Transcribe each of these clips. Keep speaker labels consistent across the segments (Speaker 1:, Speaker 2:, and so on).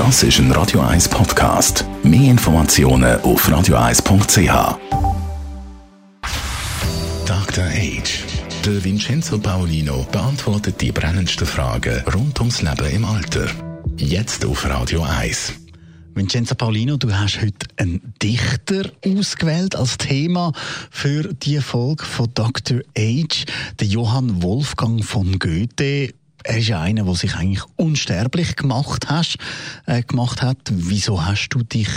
Speaker 1: Das ist ein Radio 1 Podcast. Mehr Informationen auf radio1.ch. Dr. Age. Der Vincenzo Paolino beantwortet die brennendsten Fragen rund ums Leben im Alter. Jetzt auf Radio 1.
Speaker 2: Vincenzo Paulino, du hast heute einen Dichter ausgewählt als Thema für die Folge von Dr. Age, der Johann Wolfgang von Goethe. Er ist ja einer, der sich eigentlich unsterblich gemacht, hast, äh, gemacht hat. Wieso hast du dich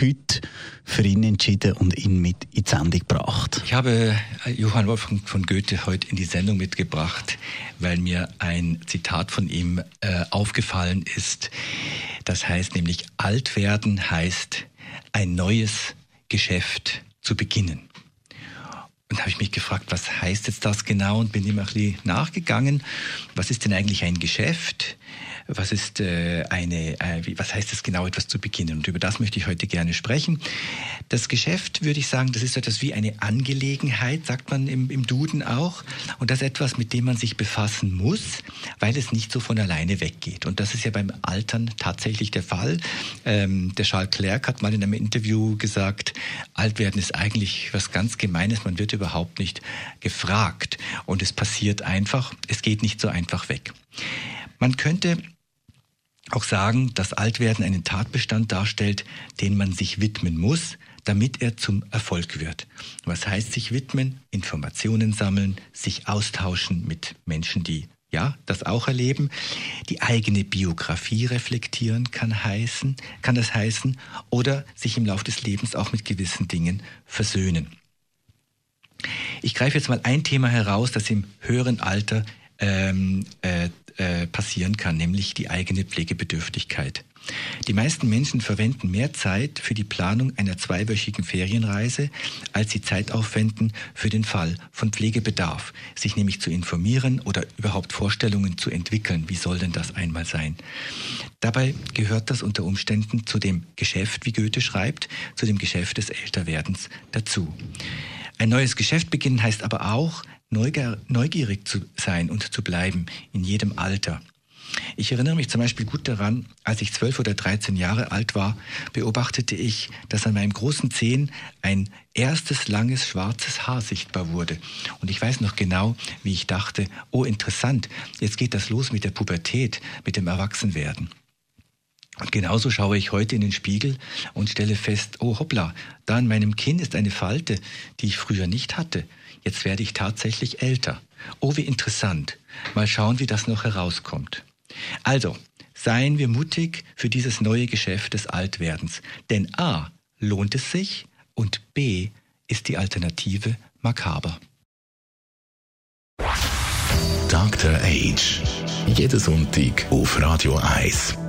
Speaker 2: heute für ihn entschieden und ihn mit in die Sendung gebracht?
Speaker 3: Ich habe äh, Johann Wolfgang von Goethe heute in die Sendung mitgebracht, weil mir ein Zitat von ihm äh, aufgefallen ist. Das heißt nämlich, alt werden heißt ein neues Geschäft zu beginnen. Und habe ich mich gefragt, was heißt jetzt das genau? Und bin ihm ein bisschen nachgegangen. Was ist denn eigentlich ein Geschäft? Was ist äh, eine, äh, was heißt es genau, etwas zu beginnen? Und über das möchte ich heute gerne sprechen. Das Geschäft, würde ich sagen, das ist etwas wie eine Angelegenheit, sagt man im, im Duden auch. Und das ist etwas, mit dem man sich befassen muss, weil es nicht so von alleine weggeht. Und das ist ja beim Altern tatsächlich der Fall. Ähm, der Charles Clerc hat mal in einem Interview gesagt, alt werden ist eigentlich was ganz Gemeines. Man wird überhaupt nicht gefragt. Und es passiert einfach. Es geht nicht so einfach weg. Man könnte auch sagen, dass Altwerden einen Tatbestand darstellt, den man sich widmen muss, damit er zum Erfolg wird. Was heißt sich widmen? Informationen sammeln, sich austauschen mit Menschen, die ja, das auch erleben. Die eigene Biografie reflektieren kann heißen, kann das heißen, oder sich im Laufe des Lebens auch mit gewissen Dingen versöhnen. Ich greife jetzt mal ein Thema heraus, das im höheren Alter ähm, äh, äh, passieren kann, nämlich die eigene Pflegebedürftigkeit. Die meisten Menschen verwenden mehr Zeit für die Planung einer zweiwöchigen Ferienreise, als sie Zeit aufwenden für den Fall von Pflegebedarf, sich nämlich zu informieren oder überhaupt Vorstellungen zu entwickeln. Wie soll denn das einmal sein? Dabei gehört das unter Umständen zu dem Geschäft, wie Goethe schreibt, zu dem Geschäft des Älterwerdens dazu. Ein neues Geschäft beginnen heißt aber auch, neugierig zu sein und zu bleiben in jedem Alter. Ich erinnere mich zum Beispiel gut daran, als ich zwölf oder dreizehn Jahre alt war, beobachtete ich, dass an meinem großen Zehen ein erstes langes schwarzes Haar sichtbar wurde. Und ich weiß noch genau, wie ich dachte, oh interessant, jetzt geht das los mit der Pubertät, mit dem Erwachsenwerden. Und genauso schaue ich heute in den Spiegel und stelle fest, oh hoppla, da in meinem Kinn ist eine Falte, die ich früher nicht hatte. Jetzt werde ich tatsächlich älter. Oh, wie interessant. Mal schauen, wie das noch herauskommt. Also, seien wir mutig für dieses neue Geschäft des Altwerdens. Denn A, lohnt es sich und B, ist die Alternative makaber.
Speaker 1: Dr. Age. Jeden Sonntag auf Radio 1.